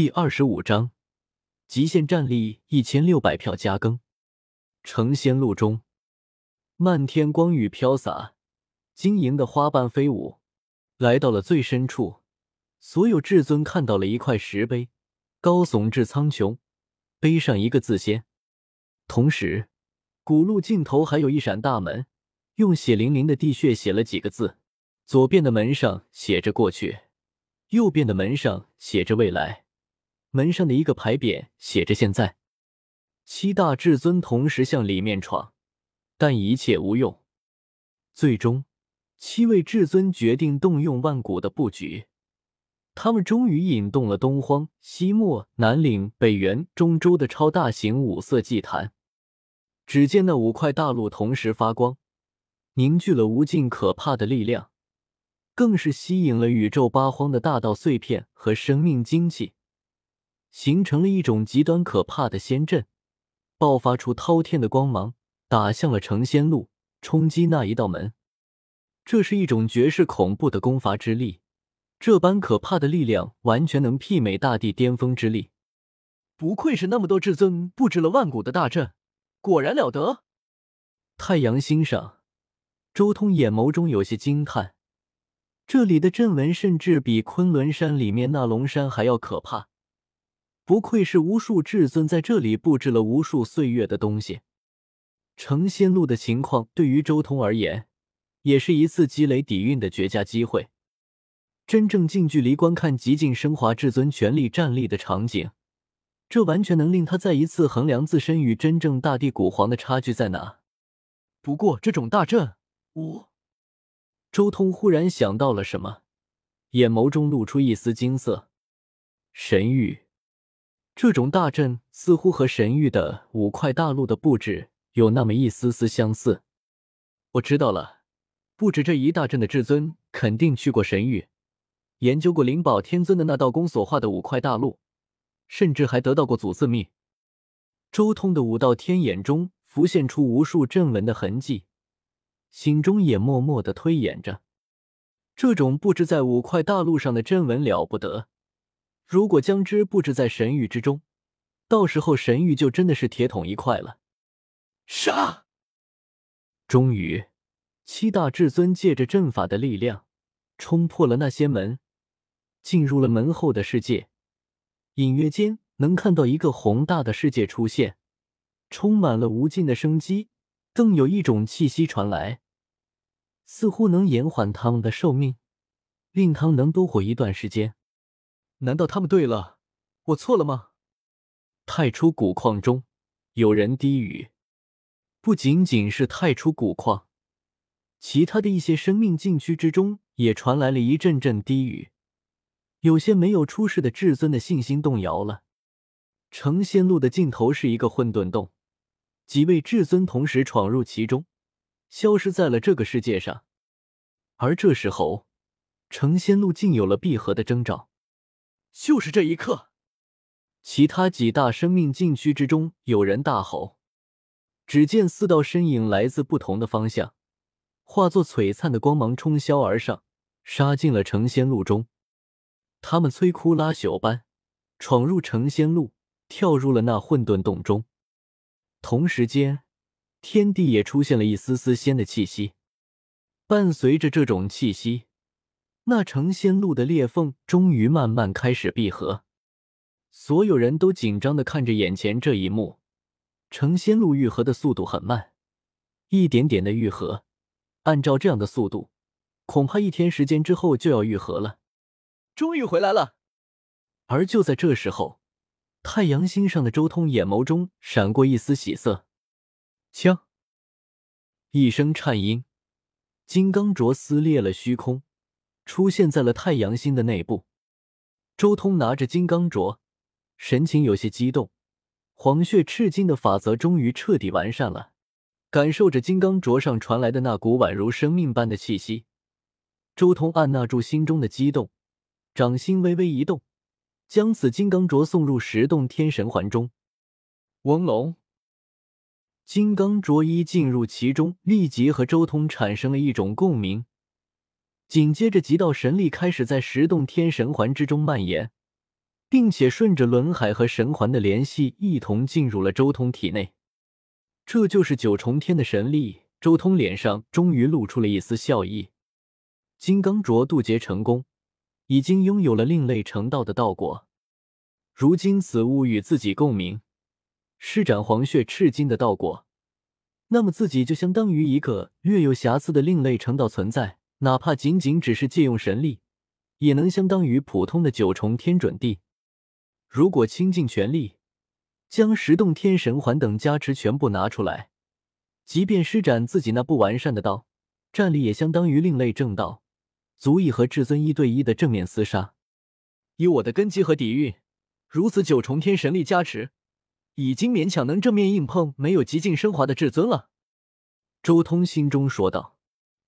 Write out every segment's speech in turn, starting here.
第二十五章极限战力一千六百票加更。成仙路中，漫天光雨飘洒，晶莹的花瓣飞舞。来到了最深处，所有至尊看到了一块石碑，高耸至苍穹，碑上一个字“仙”。同时，古路尽头还有一扇大门，用血淋淋的地血写了几个字。左边的门上写着“过去”，右边的门上写着“未来”。门上的一个牌匾写着“现在”，七大至尊同时向里面闯，但一切无用。最终，七位至尊决定动用万古的布局，他们终于引动了东荒、西漠、南岭、北原、中州的超大型五色祭坛。只见那五块大陆同时发光，凝聚了无尽可怕的力量，更是吸引了宇宙八荒的大道碎片和生命精气。形成了一种极端可怕的仙阵，爆发出滔天的光芒，打向了成仙路，冲击那一道门。这是一种绝世恐怖的攻伐之力，这般可怕的力量完全能媲美大地巅峰之力。不愧是那么多至尊布置了万古的大阵，果然了得！太阳星上，周通眼眸中有些惊叹，这里的阵纹甚至比昆仑山里面那龙山还要可怕。不愧是无数至尊在这里布置了无数岁月的东西。成仙路的情况对于周通而言，也是一次积累底蕴的绝佳机会。真正近距离观看极尽升华至尊全力战力的场景，这完全能令他再一次衡量自身与真正大地古皇的差距在哪。不过，这种大阵，我……周通忽然想到了什么，眼眸中露出一丝金色。神域。这种大阵似乎和神域的五块大陆的布置有那么一丝丝相似。我知道了，布置这一大阵的至尊肯定去过神域，研究过灵宝天尊的那道宫所画的五块大陆，甚至还得到过祖字秘。周通的五道天眼中浮现出无数阵纹的痕迹，心中也默默的推演着：这种布置在五块大陆上的阵纹了不得。如果将之布置在神域之中，到时候神域就真的是铁桶一块了。杀！终于，七大至尊借着阵法的力量，冲破了那些门，进入了门后的世界。隐约间能看到一个宏大的世界出现，充满了无尽的生机，更有一种气息传来，似乎能延缓他们的寿命，令他们能多活一段时间。难道他们对了？我错了吗？太初古矿中有人低语。不仅仅是太初古矿，其他的一些生命禁区之中也传来了一阵阵低语。有些没有出世的至尊的信心动摇了。成仙路的尽头是一个混沌洞，几位至尊同时闯入其中，消失在了这个世界上。而这时候，成仙路竟有了闭合的征兆。就是这一刻，其他几大生命禁区之中有人大吼。只见四道身影来自不同的方向，化作璀璨的光芒冲霄而上，杀进了成仙路中。他们摧枯拉朽般闯入成仙路，跳入了那混沌洞中。同时间，天地也出现了一丝丝仙的气息。伴随着这种气息。那成仙路的裂缝终于慢慢开始闭合，所有人都紧张的看着眼前这一幕。成仙路愈合的速度很慢，一点点的愈合，按照这样的速度，恐怕一天时间之后就要愈合了。终于回来了。而就在这时候，太阳星上的周通眼眸中闪过一丝喜色。枪，一声颤音，金刚镯撕裂了虚空。出现在了太阳星的内部，周通拿着金刚镯，神情有些激动。黄血赤金的法则终于彻底完善了，感受着金刚镯上传来的那股宛如生命般的气息，周通按捺住心中的激动，掌心微微一动，将此金刚镯送入十洞天神环中。嗡隆，金刚镯一进入其中，立即和周通产生了一种共鸣。紧接着，极道神力开始在十洞天神环之中蔓延，并且顺着轮海和神环的联系，一同进入了周通体内。这就是九重天的神力。周通脸上终于露出了一丝笑意。金刚镯渡劫成功，已经拥有了另类成道的道果。如今此物与自己共鸣，施展黄血赤金的道果，那么自己就相当于一个略有瑕疵的另类成道存在。哪怕仅仅只是借用神力，也能相当于普通的九重天准地。如果倾尽全力，将十洞天神环等加持全部拿出来，即便施展自己那不完善的道，战力也相当于另类正道，足以和至尊一对一的正面厮杀。以我的根基和底蕴，如此九重天神力加持，已经勉强能正面硬碰没有极尽升华的至尊了。周通心中说道。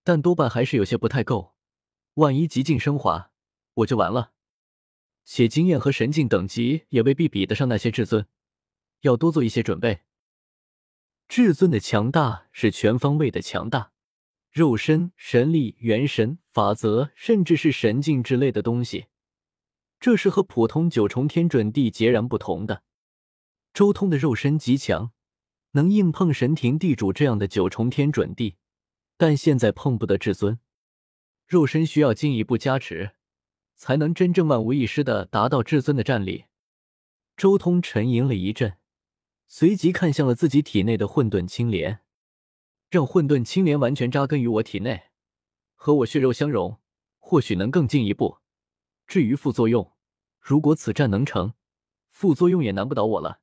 但多半还是有些不太够，万一极境升华，我就完了。且经验和神境等级也未必比得上那些至尊，要多做一些准备。至尊的强大是全方位的强大，肉身、神力、元神、法则，甚至是神境之类的东西，这是和普通九重天准地截然不同的。周通的肉身极强，能硬碰神庭地主这样的九重天准地。但现在碰不得至尊，肉身需要进一步加持，才能真正万无一失的达到至尊的战力。周通沉吟了一阵，随即看向了自己体内的混沌青莲，让混沌青莲完全扎根于我体内，和我血肉相融，或许能更进一步。至于副作用，如果此战能成，副作用也难不倒我了。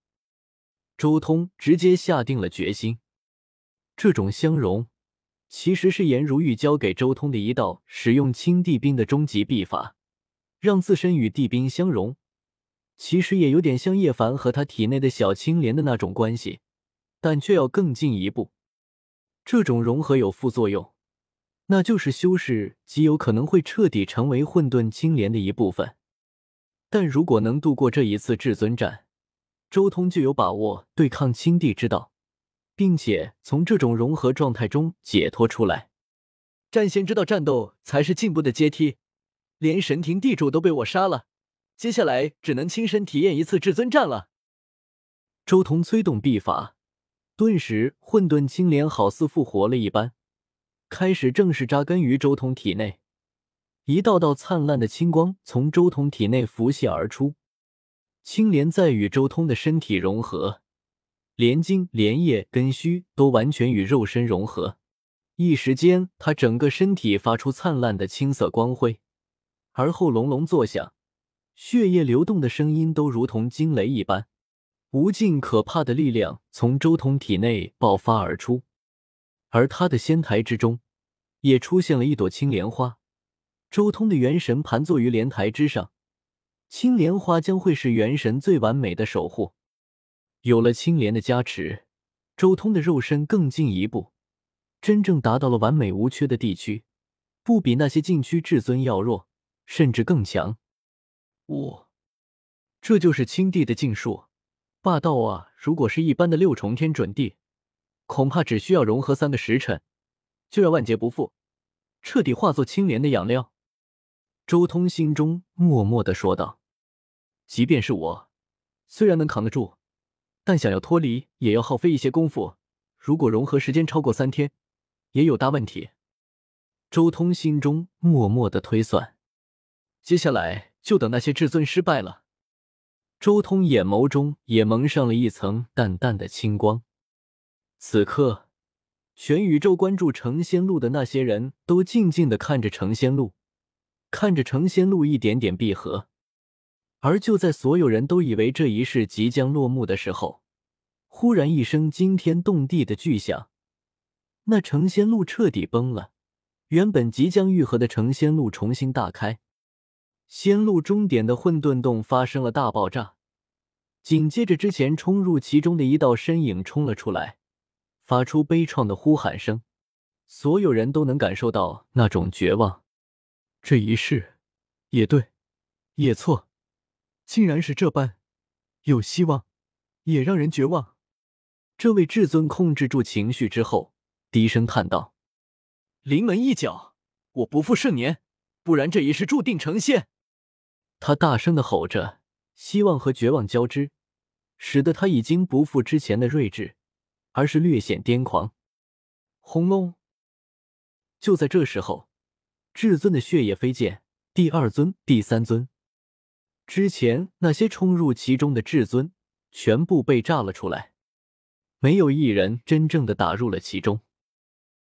周通直接下定了决心，这种相融。其实是颜如玉教给周通的一道使用青帝兵的终极秘法，让自身与帝兵相融。其实也有点像叶凡和他体内的小青莲的那种关系，但却要更进一步。这种融合有副作用，那就是修士极有可能会彻底成为混沌青莲的一部分。但如果能度过这一次至尊战，周通就有把握对抗青帝之道。并且从这种融合状态中解脱出来，战仙知道战斗才是进步的阶梯。连神庭地主都被我杀了，接下来只能亲身体验一次至尊战了。周通催动秘法，顿时混沌青莲好似复活了一般，开始正式扎根于周通体内。一道道灿烂的青光从周通体内浮现而出，青莲在与周通的身体融合。连茎、连叶、根须都完全与肉身融合，一时间，他整个身体发出灿烂的青色光辉，而后隆隆作响，血液流动的声音都如同惊雷一般，无尽可怕的力量从周通体内爆发而出，而他的仙台之中也出现了一朵青莲花，周通的元神盘坐于莲台之上，青莲花将会是元神最完美的守护。有了青莲的加持，周通的肉身更进一步，真正达到了完美无缺的地区，不比那些禁区至尊要弱，甚至更强。五，这就是青帝的禁术，霸道啊！如果是一般的六重天准地，恐怕只需要融合三个时辰，就要万劫不复，彻底化作青莲的养料。周通心中默默的说道：“即便是我，虽然能扛得住。”但想要脱离，也要耗费一些功夫。如果融合时间超过三天，也有大问题。周通心中默默的推算，接下来就等那些至尊失败了。周通眼眸中也蒙上了一层淡淡的青光。此刻，全宇宙关注成仙路的那些人都静静的看着成仙路，看着成仙路一点点闭合。而就在所有人都以为这一世即将落幕的时候，忽然一声惊天动地的巨响，那成仙路彻底崩了。原本即将愈合的成仙路重新大开，仙路终点的混沌洞发生了大爆炸。紧接着，之前冲入其中的一道身影冲了出来，发出悲怆的呼喊声。所有人都能感受到那种绝望。这一世，也对，也错。竟然是这般，有希望，也让人绝望。这位至尊控制住情绪之后，低声叹道：“临门一脚，我不负盛年，不然这一世注定成仙。”他大声的吼着，希望和绝望交织，使得他已经不复之前的睿智，而是略显癫狂。轰隆！就在这时候，至尊的血液飞溅，第二尊、第三尊，之前那些冲入其中的至尊，全部被炸了出来，没有一人真正的打入了其中。